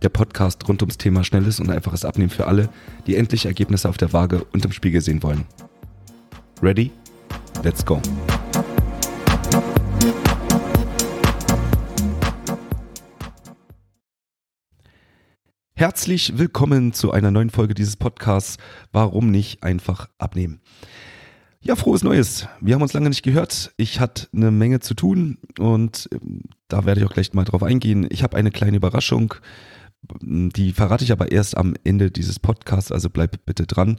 Der Podcast rund ums Thema schnelles und einfaches Abnehmen für alle, die endlich Ergebnisse auf der Waage und im Spiegel sehen wollen. Ready? Let's go! Herzlich willkommen zu einer neuen Folge dieses Podcasts Warum nicht einfach abnehmen? Ja, frohes Neues. Wir haben uns lange nicht gehört. Ich hatte eine Menge zu tun und ähm, da werde ich auch gleich mal drauf eingehen. Ich habe eine kleine Überraschung. Die verrate ich aber erst am Ende dieses Podcasts, also bleib bitte dran.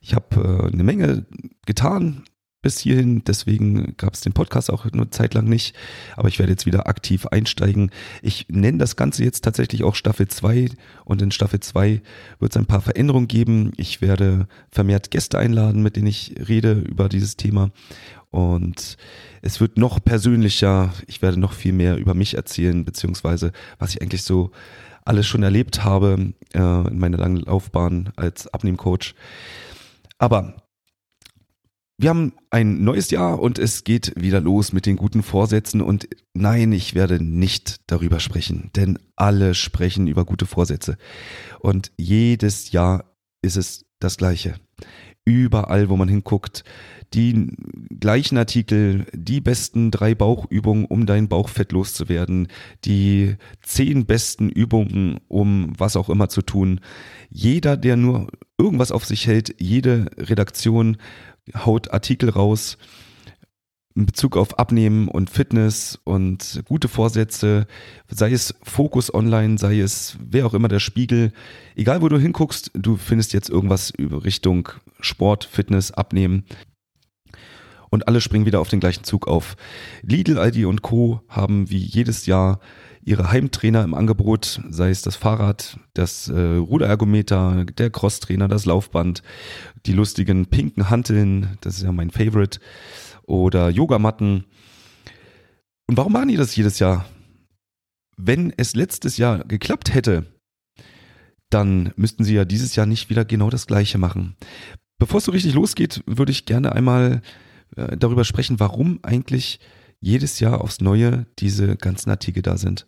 Ich habe äh, eine Menge getan, bis hierhin. Deswegen gab es den Podcast auch eine Zeit lang nicht. Aber ich werde jetzt wieder aktiv einsteigen. Ich nenne das Ganze jetzt tatsächlich auch Staffel 2. Und in Staffel 2 wird es ein paar Veränderungen geben. Ich werde vermehrt Gäste einladen, mit denen ich rede über dieses Thema. Und es wird noch persönlicher. Ich werde noch viel mehr über mich erzählen, beziehungsweise was ich eigentlich so alles schon erlebt habe äh, in meiner langen Laufbahn als Abnehmcoach. Aber wir haben ein neues Jahr und es geht wieder los mit den guten Vorsätzen und nein, ich werde nicht darüber sprechen, denn alle sprechen über gute Vorsätze und jedes Jahr ist es das gleiche. Überall, wo man hinguckt, die gleichen Artikel, die besten drei Bauchübungen, um dein Bauchfett loszuwerden, die zehn besten Übungen, um was auch immer zu tun. Jeder, der nur irgendwas auf sich hält, jede Redaktion haut Artikel raus in Bezug auf Abnehmen und Fitness und gute Vorsätze, sei es Fokus Online, sei es wer auch immer der Spiegel, egal wo du hinguckst, du findest jetzt irgendwas über Richtung Sport, Fitness, Abnehmen. Und alle springen wieder auf den gleichen Zug auf. Lidl, Aldi und Co. haben wie jedes Jahr ihre Heimtrainer im Angebot, sei es das Fahrrad, das äh, Ruderergometer, der Crosstrainer, das Laufband, die lustigen pinken Hanteln, das ist ja mein Favorite, oder Yogamatten. Und warum machen die das jedes Jahr? Wenn es letztes Jahr geklappt hätte, dann müssten sie ja dieses Jahr nicht wieder genau das gleiche machen. Bevor es so richtig losgeht, würde ich gerne einmal äh, darüber sprechen, warum eigentlich jedes Jahr aufs Neue diese ganzen Artikel da sind.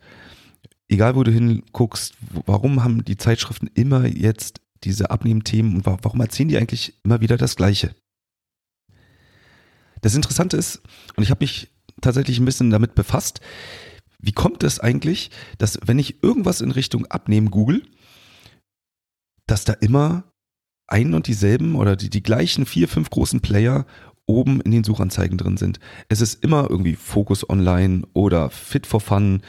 Egal, wo du hinguckst, warum haben die Zeitschriften immer jetzt diese Abnehmthemen und warum erzählen die eigentlich immer wieder das Gleiche? Das Interessante ist, und ich habe mich tatsächlich ein bisschen damit befasst, wie kommt es eigentlich, dass wenn ich irgendwas in Richtung Abnehmen google, dass da immer ein und dieselben oder die, die gleichen vier, fünf großen Player oben in den Suchanzeigen drin sind. Es ist immer irgendwie Focus Online oder Fit for Fun,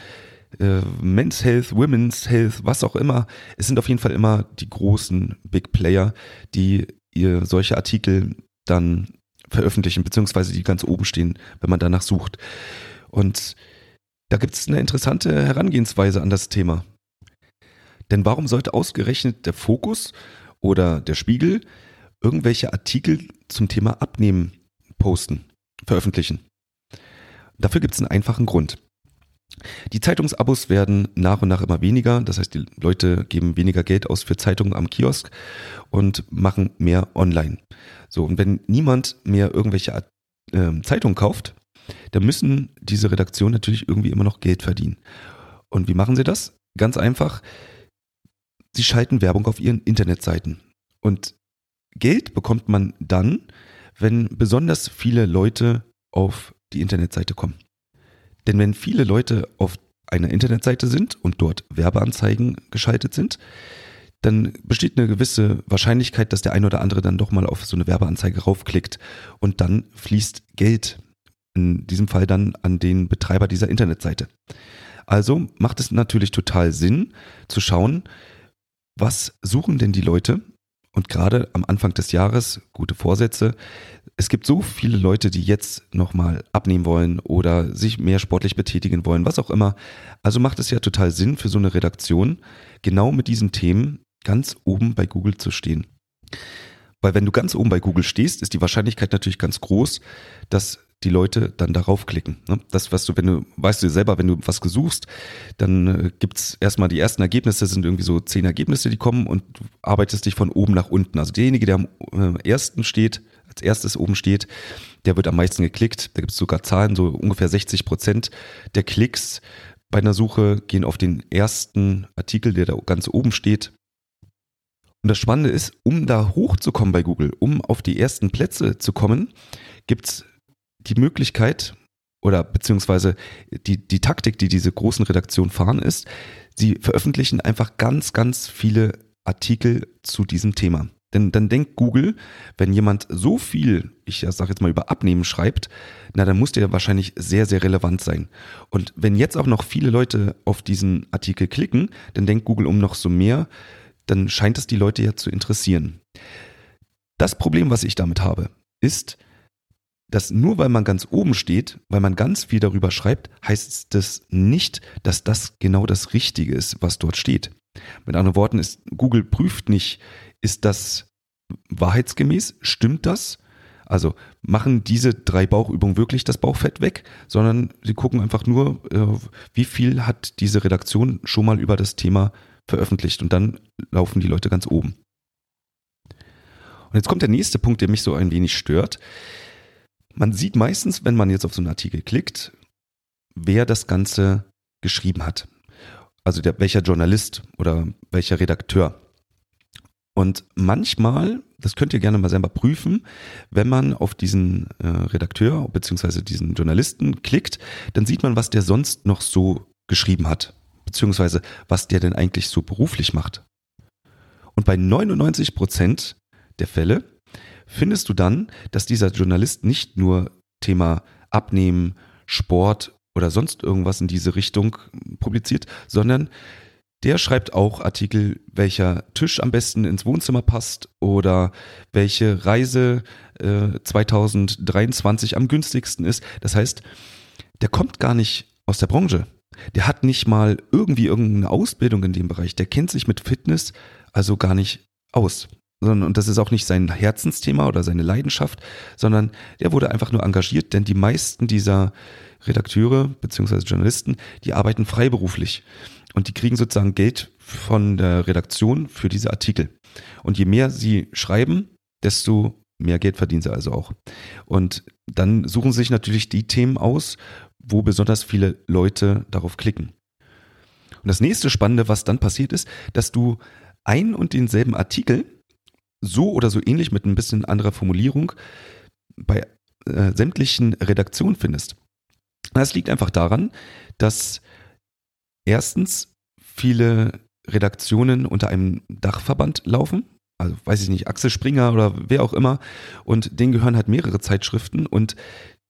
äh, Men's Health, Women's Health, was auch immer. Es sind auf jeden Fall immer die großen Big Player, die ihr solche Artikel dann veröffentlichen, beziehungsweise die ganz oben stehen, wenn man danach sucht. Und da gibt es eine interessante Herangehensweise an das Thema. Denn warum sollte ausgerechnet der Fokus oder der Spiegel irgendwelche Artikel zum Thema Abnehmen posten, veröffentlichen. Dafür gibt es einen einfachen Grund. Die Zeitungsabos werden nach und nach immer weniger. Das heißt, die Leute geben weniger Geld aus für Zeitungen am Kiosk und machen mehr online. So, und wenn niemand mehr irgendwelche äh, Zeitungen kauft, dann müssen diese Redaktionen natürlich irgendwie immer noch Geld verdienen. Und wie machen sie das? Ganz einfach. Sie schalten Werbung auf ihren Internetseiten. Und Geld bekommt man dann, wenn besonders viele Leute auf die Internetseite kommen. Denn wenn viele Leute auf einer Internetseite sind und dort Werbeanzeigen geschaltet sind, dann besteht eine gewisse Wahrscheinlichkeit, dass der ein oder andere dann doch mal auf so eine Werbeanzeige raufklickt und dann fließt Geld, in diesem Fall dann an den Betreiber dieser Internetseite. Also macht es natürlich total Sinn zu schauen, was suchen denn die Leute und gerade am Anfang des Jahres, gute Vorsätze. Es gibt so viele Leute, die jetzt nochmal abnehmen wollen oder sich mehr sportlich betätigen wollen, was auch immer. Also macht es ja total Sinn für so eine Redaktion, genau mit diesen Themen ganz oben bei Google zu stehen. Weil wenn du ganz oben bei Google stehst, ist die Wahrscheinlichkeit natürlich ganz groß, dass die Leute dann darauf klicken. Ne? Das, was du, wenn du, weißt du selber, wenn du was gesuchst, dann äh, gibt's erstmal die ersten Ergebnisse, sind irgendwie so zehn Ergebnisse, die kommen und du arbeitest dich von oben nach unten. Also derjenige, der am äh, ersten steht, als erstes oben steht, der wird am meisten geklickt. Da gibt es sogar Zahlen, so ungefähr 60 Prozent der Klicks bei einer Suche gehen auf den ersten Artikel, der da ganz oben steht. Und das Spannende ist, um da hochzukommen bei Google, um auf die ersten Plätze zu kommen, gibt es die Möglichkeit oder beziehungsweise die, die Taktik, die diese großen Redaktionen fahren, ist, sie veröffentlichen einfach ganz, ganz viele Artikel zu diesem Thema. Denn dann denkt Google, wenn jemand so viel, ich sage jetzt mal über Abnehmen schreibt, na dann muss der wahrscheinlich sehr, sehr relevant sein. Und wenn jetzt auch noch viele Leute auf diesen Artikel klicken, dann denkt Google um noch so mehr, dann scheint es die Leute ja zu interessieren. Das Problem, was ich damit habe, ist, dass nur weil man ganz oben steht, weil man ganz viel darüber schreibt, heißt das nicht, dass das genau das Richtige ist, was dort steht. Mit anderen Worten ist, Google prüft nicht, ist das wahrheitsgemäß? Stimmt das? Also machen diese drei Bauchübungen wirklich das Bauchfett weg, sondern sie gucken einfach nur, äh, wie viel hat diese Redaktion schon mal über das Thema veröffentlicht und dann laufen die Leute ganz oben. Und jetzt kommt der nächste Punkt, der mich so ein wenig stört. Man sieht meistens, wenn man jetzt auf so einen Artikel klickt, wer das Ganze geschrieben hat. Also der, welcher Journalist oder welcher Redakteur. Und manchmal, das könnt ihr gerne mal selber prüfen, wenn man auf diesen äh, Redakteur bzw. diesen Journalisten klickt, dann sieht man, was der sonst noch so geschrieben hat, beziehungsweise was der denn eigentlich so beruflich macht. Und bei 99 Prozent der Fälle findest du dann, dass dieser Journalist nicht nur Thema Abnehmen, Sport oder sonst irgendwas in diese Richtung publiziert, sondern der schreibt auch Artikel, welcher Tisch am besten ins Wohnzimmer passt oder welche Reise äh, 2023 am günstigsten ist. Das heißt, der kommt gar nicht aus der Branche. Der hat nicht mal irgendwie irgendeine Ausbildung in dem Bereich. Der kennt sich mit Fitness also gar nicht aus. Und das ist auch nicht sein Herzensthema oder seine Leidenschaft, sondern der wurde einfach nur engagiert, denn die meisten dieser Redakteure bzw. Journalisten, die arbeiten freiberuflich. Und die kriegen sozusagen Geld von der Redaktion für diese Artikel. Und je mehr sie schreiben, desto mehr Geld verdienen sie also auch. Und dann suchen sie sich natürlich die Themen aus, wo besonders viele Leute darauf klicken. Und das nächste Spannende, was dann passiert ist, dass du ein und denselben Artikel so oder so ähnlich mit ein bisschen anderer Formulierung bei äh, sämtlichen Redaktionen findest. Das liegt einfach daran, dass erstens viele Redaktionen unter einem Dachverband laufen. Also weiß ich nicht, Axel Springer oder wer auch immer. Und denen gehören halt mehrere Zeitschriften und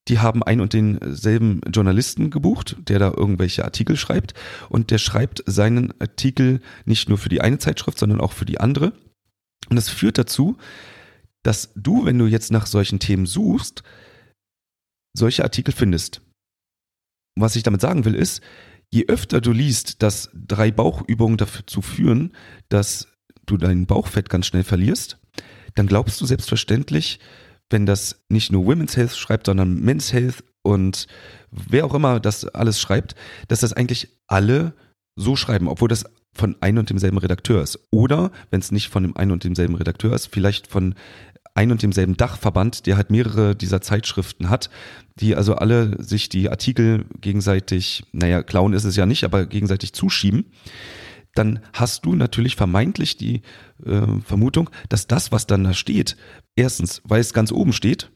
die haben einen und denselben Journalisten gebucht, der da irgendwelche Artikel schreibt. Und der schreibt seinen Artikel nicht nur für die eine Zeitschrift, sondern auch für die andere. Und das führt dazu, dass du, wenn du jetzt nach solchen Themen suchst, solche Artikel findest. Was ich damit sagen will, ist, je öfter du liest, dass drei Bauchübungen dazu führen, dass du dein Bauchfett ganz schnell verlierst, dann glaubst du selbstverständlich, wenn das nicht nur Women's Health schreibt, sondern Men's Health und wer auch immer das alles schreibt, dass das eigentlich alle so schreiben, obwohl das von ein und demselben Redakteur ist. Oder, wenn es nicht von dem einen und demselben Redakteur ist, vielleicht von ein und demselben Dachverband, der halt mehrere dieser Zeitschriften hat, die also alle sich die Artikel gegenseitig, naja, klauen ist es ja nicht, aber gegenseitig zuschieben, dann hast du natürlich vermeintlich die äh, Vermutung, dass das, was dann da steht, erstens, weil es ganz oben steht,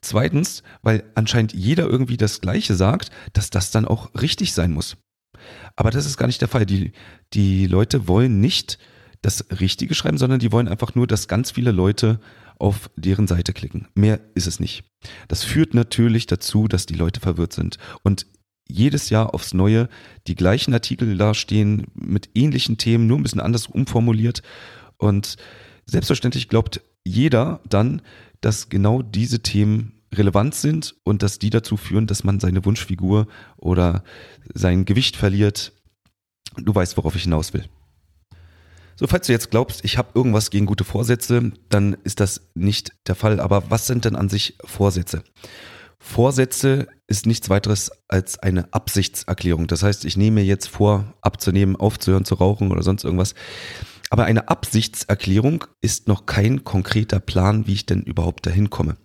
zweitens, weil anscheinend jeder irgendwie das Gleiche sagt, dass das dann auch richtig sein muss. Aber das ist gar nicht der Fall. Die, die Leute wollen nicht das Richtige schreiben, sondern die wollen einfach nur, dass ganz viele Leute auf deren Seite klicken. Mehr ist es nicht. Das führt natürlich dazu, dass die Leute verwirrt sind und jedes Jahr aufs Neue die gleichen Artikel dastehen mit ähnlichen Themen, nur ein bisschen anders umformuliert. Und selbstverständlich glaubt jeder dann, dass genau diese Themen relevant sind und dass die dazu führen, dass man seine Wunschfigur oder sein Gewicht verliert. Du weißt, worauf ich hinaus will. So, falls du jetzt glaubst, ich habe irgendwas gegen gute Vorsätze, dann ist das nicht der Fall. Aber was sind denn an sich Vorsätze? Vorsätze ist nichts weiteres als eine Absichtserklärung. Das heißt, ich nehme jetzt vor, abzunehmen, aufzuhören zu rauchen oder sonst irgendwas. Aber eine Absichtserklärung ist noch kein konkreter Plan, wie ich denn überhaupt dahin komme.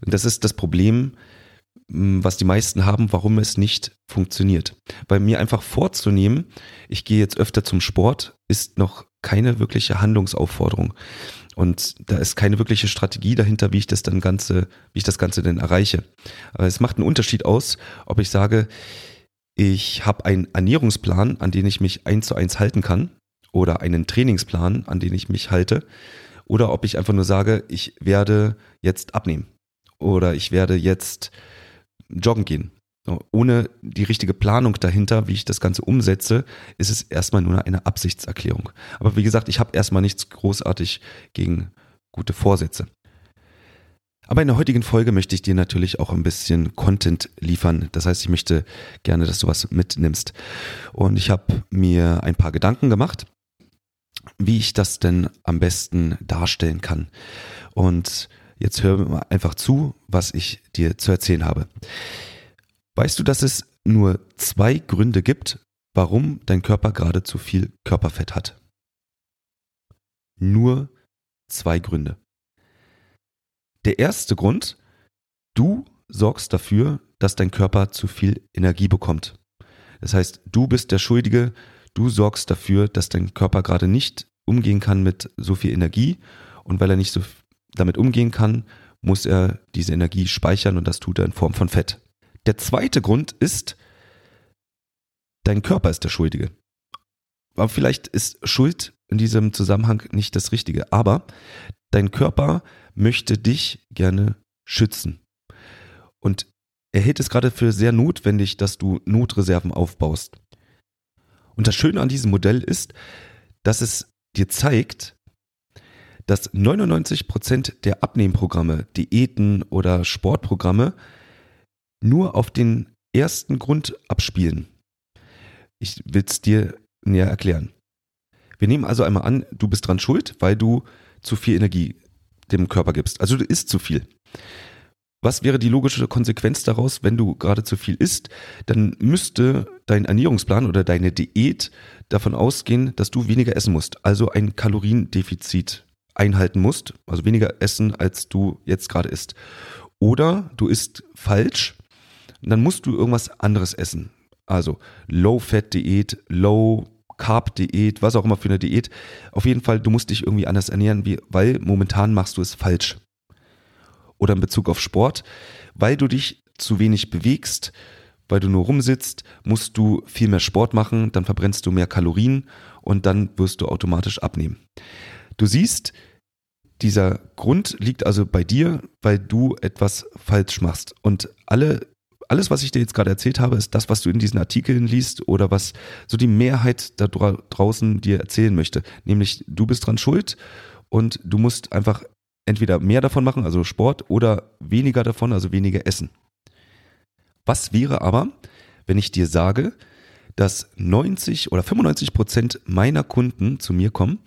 Das ist das Problem, was die meisten haben, warum es nicht funktioniert. Weil mir einfach vorzunehmen, ich gehe jetzt öfter zum Sport, ist noch keine wirkliche Handlungsaufforderung. Und da ist keine wirkliche Strategie dahinter, wie ich das dann Ganze, wie ich das Ganze denn erreiche. Aber es macht einen Unterschied aus, ob ich sage, ich habe einen Ernährungsplan, an den ich mich eins zu eins halten kann, oder einen Trainingsplan, an den ich mich halte, oder ob ich einfach nur sage, ich werde jetzt abnehmen oder ich werde jetzt joggen gehen. Ohne die richtige Planung dahinter, wie ich das Ganze umsetze, ist es erstmal nur eine Absichtserklärung. Aber wie gesagt, ich habe erstmal nichts großartig gegen gute Vorsätze. Aber in der heutigen Folge möchte ich dir natürlich auch ein bisschen Content liefern. Das heißt, ich möchte gerne, dass du was mitnimmst. Und ich habe mir ein paar Gedanken gemacht, wie ich das denn am besten darstellen kann. Und Jetzt hör einfach zu, was ich dir zu erzählen habe. Weißt du, dass es nur zwei Gründe gibt, warum dein Körper gerade zu viel Körperfett hat? Nur zwei Gründe. Der erste Grund, du sorgst dafür, dass dein Körper zu viel Energie bekommt. Das heißt, du bist der Schuldige, du sorgst dafür, dass dein Körper gerade nicht umgehen kann mit so viel Energie und weil er nicht so damit umgehen kann, muss er diese Energie speichern und das tut er in Form von Fett. Der zweite Grund ist, dein Körper ist der Schuldige. Aber vielleicht ist Schuld in diesem Zusammenhang nicht das Richtige, aber dein Körper möchte dich gerne schützen. Und er hält es gerade für sehr notwendig, dass du Notreserven aufbaust. Und das Schöne an diesem Modell ist, dass es dir zeigt, dass 99 Prozent der Abnehmprogramme, Diäten oder Sportprogramme nur auf den ersten Grund abspielen. Ich will es dir näher erklären. Wir nehmen also einmal an, du bist dran schuld, weil du zu viel Energie dem Körper gibst. Also du isst zu viel. Was wäre die logische Konsequenz daraus, wenn du gerade zu viel isst? Dann müsste dein Ernährungsplan oder deine Diät davon ausgehen, dass du weniger essen musst, also ein Kaloriendefizit einhalten musst, also weniger essen, als du jetzt gerade isst. Oder du isst falsch, dann musst du irgendwas anderes essen. Also Low-Fat-Diät, Low-Carb-Diät, was auch immer für eine Diät. Auf jeden Fall, du musst dich irgendwie anders ernähren, weil momentan machst du es falsch. Oder in Bezug auf Sport, weil du dich zu wenig bewegst, weil du nur rumsitzt, musst du viel mehr Sport machen, dann verbrennst du mehr Kalorien und dann wirst du automatisch abnehmen. Du siehst, dieser Grund liegt also bei dir, weil du etwas falsch machst. Und alle, alles, was ich dir jetzt gerade erzählt habe, ist das, was du in diesen Artikeln liest oder was so die Mehrheit da draußen dir erzählen möchte. Nämlich, du bist dran schuld und du musst einfach entweder mehr davon machen, also Sport, oder weniger davon, also weniger essen. Was wäre aber, wenn ich dir sage, dass 90 oder 95 Prozent meiner Kunden zu mir kommen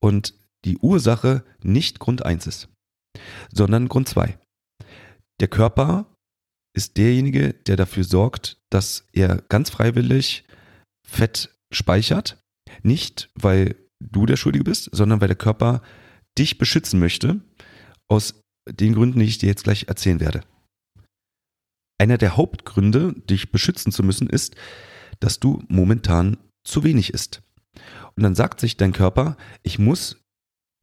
und die Ursache nicht Grund 1 ist, sondern Grund 2. Der Körper ist derjenige, der dafür sorgt, dass er ganz freiwillig Fett speichert. Nicht, weil du der Schuldige bist, sondern weil der Körper dich beschützen möchte, aus den Gründen, die ich dir jetzt gleich erzählen werde. Einer der Hauptgründe, dich beschützen zu müssen, ist, dass du momentan zu wenig isst. Und dann sagt sich dein Körper, ich muss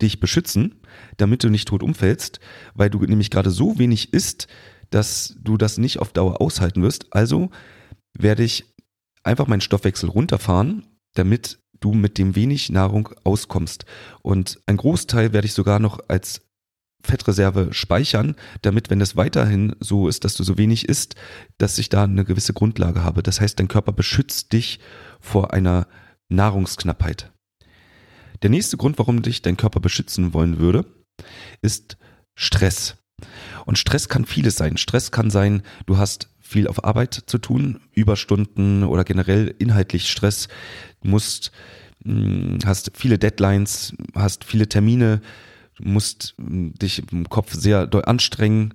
dich beschützen, damit du nicht tot umfällst, weil du nämlich gerade so wenig isst, dass du das nicht auf Dauer aushalten wirst. Also werde ich einfach meinen Stoffwechsel runterfahren, damit du mit dem wenig Nahrung auskommst. Und ein Großteil werde ich sogar noch als Fettreserve speichern, damit, wenn es weiterhin so ist, dass du so wenig isst, dass ich da eine gewisse Grundlage habe. Das heißt, dein Körper beschützt dich vor einer Nahrungsknappheit. Der nächste Grund, warum dich dein Körper beschützen wollen würde, ist Stress. Und Stress kann vieles sein. Stress kann sein, du hast viel auf Arbeit zu tun, Überstunden oder generell inhaltlich Stress. Musst hm, hast viele Deadlines, hast viele Termine, musst hm, dich im Kopf sehr anstrengen.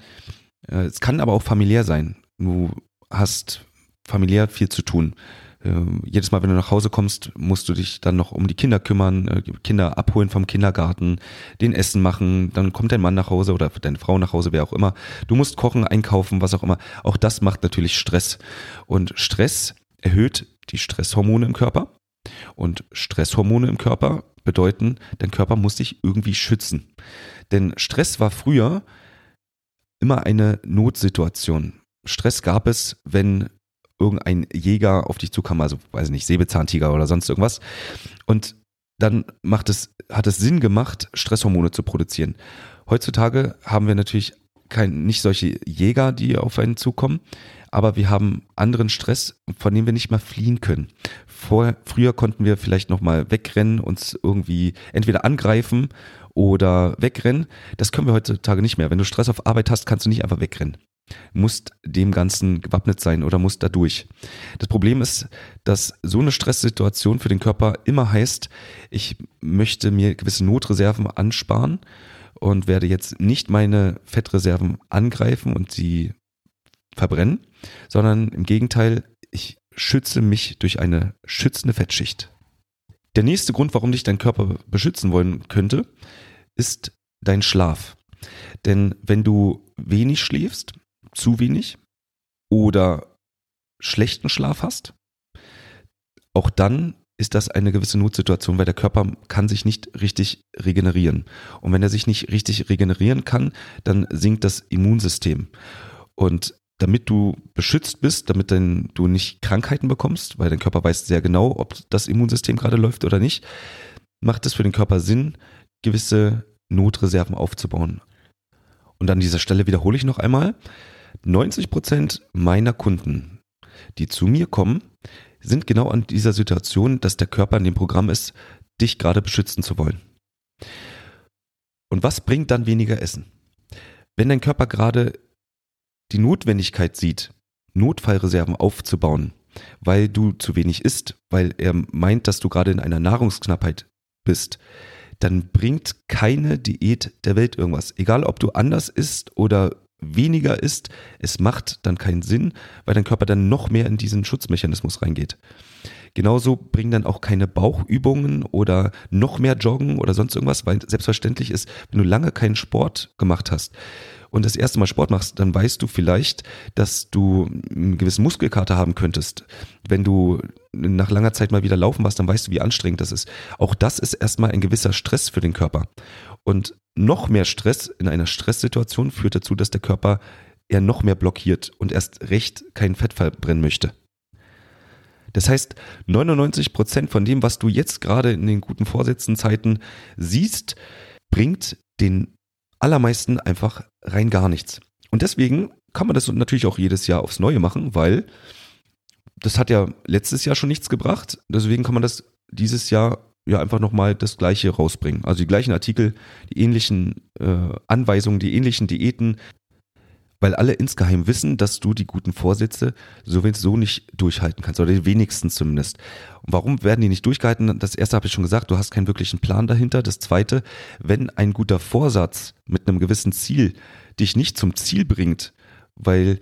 Äh, es kann aber auch familiär sein. Du hast familiär viel zu tun. Ähm, jedes Mal, wenn du nach Hause kommst, musst du dich dann noch um die Kinder kümmern, äh, Kinder abholen vom Kindergarten, den Essen machen, dann kommt dein Mann nach Hause oder deine Frau nach Hause, wer auch immer. Du musst kochen, einkaufen, was auch immer. Auch das macht natürlich Stress. Und Stress erhöht die Stresshormone im Körper. Und Stresshormone im Körper bedeuten, dein Körper muss dich irgendwie schützen. Denn Stress war früher immer eine Notsituation. Stress gab es, wenn irgendein Jäger auf dich zukam, also weiß ich nicht, Säbelzahntiger oder sonst irgendwas. Und dann macht es, hat es Sinn gemacht, Stresshormone zu produzieren. Heutzutage haben wir natürlich kein, nicht solche Jäger, die auf einen zukommen, aber wir haben anderen Stress, von dem wir nicht mal fliehen können. Vor, früher konnten wir vielleicht nochmal wegrennen, uns irgendwie entweder angreifen oder wegrennen. Das können wir heutzutage nicht mehr. Wenn du Stress auf Arbeit hast, kannst du nicht einfach wegrennen musst dem Ganzen gewappnet sein oder musst da durch. Das Problem ist, dass so eine Stresssituation für den Körper immer heißt, ich möchte mir gewisse Notreserven ansparen und werde jetzt nicht meine Fettreserven angreifen und sie verbrennen, sondern im Gegenteil, ich schütze mich durch eine schützende Fettschicht. Der nächste Grund, warum dich dein Körper beschützen wollen könnte, ist dein Schlaf. Denn wenn du wenig schläfst, zu wenig oder schlechten Schlaf hast, auch dann ist das eine gewisse Notsituation, weil der Körper kann sich nicht richtig regenerieren. Und wenn er sich nicht richtig regenerieren kann, dann sinkt das Immunsystem. Und damit du beschützt bist, damit dein, du nicht Krankheiten bekommst, weil dein Körper weiß sehr genau, ob das Immunsystem gerade läuft oder nicht, macht es für den Körper Sinn, gewisse Notreserven aufzubauen. Und an dieser Stelle wiederhole ich noch einmal, 90 Prozent meiner Kunden, die zu mir kommen, sind genau an dieser Situation, dass der Körper in dem Programm ist, dich gerade beschützen zu wollen. Und was bringt dann weniger Essen? Wenn dein Körper gerade die Notwendigkeit sieht, Notfallreserven aufzubauen, weil du zu wenig isst, weil er meint, dass du gerade in einer Nahrungsknappheit bist, dann bringt keine Diät der Welt irgendwas. Egal, ob du anders isst oder weniger isst, es macht dann keinen Sinn, weil dein Körper dann noch mehr in diesen Schutzmechanismus reingeht. Genauso bringen dann auch keine Bauchübungen oder noch mehr Joggen oder sonst irgendwas, weil selbstverständlich ist, wenn du lange keinen Sport gemacht hast und das erste Mal Sport machst, dann weißt du vielleicht, dass du einen gewissen Muskelkater haben könntest. Wenn du nach langer Zeit mal wieder laufen warst, dann weißt du, wie anstrengend das ist. Auch das ist erstmal ein gewisser Stress für den Körper. Und noch mehr Stress in einer Stresssituation führt dazu, dass der Körper eher noch mehr blockiert und erst recht kein Fett verbrennen möchte. Das heißt, 99 Prozent von dem, was du jetzt gerade in den guten Vorsätzenzeiten siehst, bringt den allermeisten einfach rein gar nichts. Und deswegen kann man das natürlich auch jedes Jahr aufs Neue machen, weil das hat ja letztes Jahr schon nichts gebracht. Deswegen kann man das dieses Jahr ja einfach nochmal das Gleiche rausbringen. Also die gleichen Artikel, die ähnlichen äh, Anweisungen, die ähnlichen Diäten, weil alle insgeheim wissen, dass du die guten Vorsätze sowieso nicht durchhalten kannst, oder wenigstens zumindest. Und warum werden die nicht durchgehalten? Das erste habe ich schon gesagt, du hast keinen wirklichen Plan dahinter. Das zweite, wenn ein guter Vorsatz mit einem gewissen Ziel dich nicht zum Ziel bringt, weil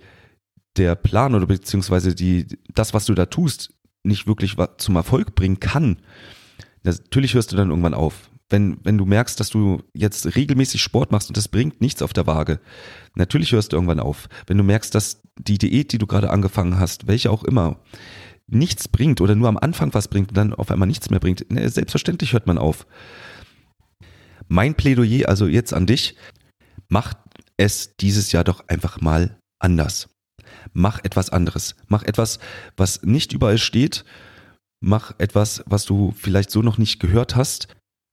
der Plan oder beziehungsweise die, das, was du da tust, nicht wirklich zum Erfolg bringen kann, natürlich hörst du dann irgendwann auf. Wenn, wenn du merkst, dass du jetzt regelmäßig Sport machst und das bringt nichts auf der Waage, natürlich hörst du irgendwann auf. Wenn du merkst, dass die Diät, die du gerade angefangen hast, welche auch immer, nichts bringt oder nur am Anfang was bringt und dann auf einmal nichts mehr bringt, ne, selbstverständlich hört man auf. Mein Plädoyer also jetzt an dich, mach es dieses Jahr doch einfach mal anders. Mach etwas anderes. Mach etwas, was nicht überall steht mach etwas, was du vielleicht so noch nicht gehört hast,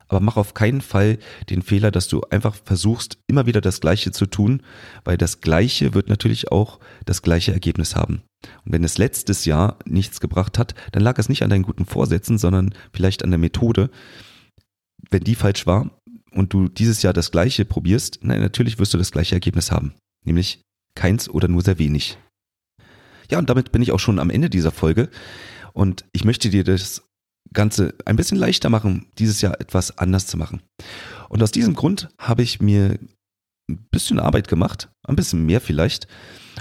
aber mach auf keinen Fall den Fehler, dass du einfach versuchst, immer wieder das Gleiche zu tun, weil das Gleiche wird natürlich auch das gleiche Ergebnis haben. Und wenn es letztes Jahr nichts gebracht hat, dann lag es nicht an deinen guten Vorsätzen, sondern vielleicht an der Methode. Wenn die falsch war und du dieses Jahr das Gleiche probierst, nein, natürlich wirst du das gleiche Ergebnis haben, nämlich keins oder nur sehr wenig. Ja, und damit bin ich auch schon am Ende dieser Folge. Und ich möchte dir das Ganze ein bisschen leichter machen, dieses Jahr etwas anders zu machen. Und aus diesem Grund habe ich mir ein bisschen Arbeit gemacht, ein bisschen mehr vielleicht,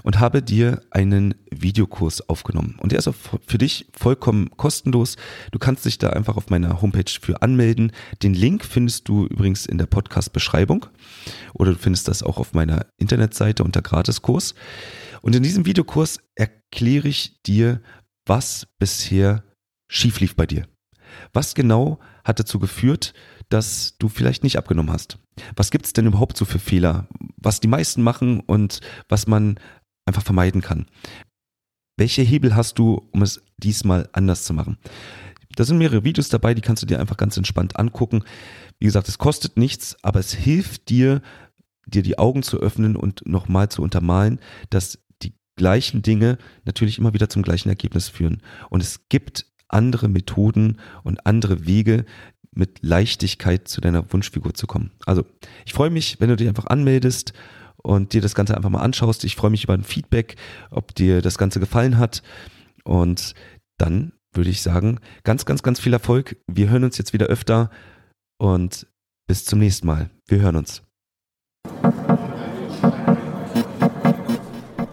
und habe dir einen Videokurs aufgenommen. Und der ist auch für dich vollkommen kostenlos. Du kannst dich da einfach auf meiner Homepage für anmelden. Den Link findest du übrigens in der Podcast-Beschreibung oder du findest das auch auf meiner Internetseite unter Gratiskurs. Und in diesem Videokurs erkläre ich dir, was bisher schief lief bei dir. Was genau hat dazu geführt, dass du vielleicht nicht abgenommen hast? Was gibt es denn überhaupt so für Fehler? Was die meisten machen und was man einfach vermeiden kann? Welche Hebel hast du, um es diesmal anders zu machen? Da sind mehrere Videos dabei, die kannst du dir einfach ganz entspannt angucken. Wie gesagt, es kostet nichts, aber es hilft dir, dir die Augen zu öffnen und nochmal zu untermalen, dass gleichen Dinge natürlich immer wieder zum gleichen Ergebnis führen. Und es gibt andere Methoden und andere Wege, mit Leichtigkeit zu deiner Wunschfigur zu kommen. Also, ich freue mich, wenn du dich einfach anmeldest und dir das Ganze einfach mal anschaust. Ich freue mich über ein Feedback, ob dir das Ganze gefallen hat. Und dann würde ich sagen, ganz, ganz, ganz viel Erfolg. Wir hören uns jetzt wieder öfter und bis zum nächsten Mal. Wir hören uns.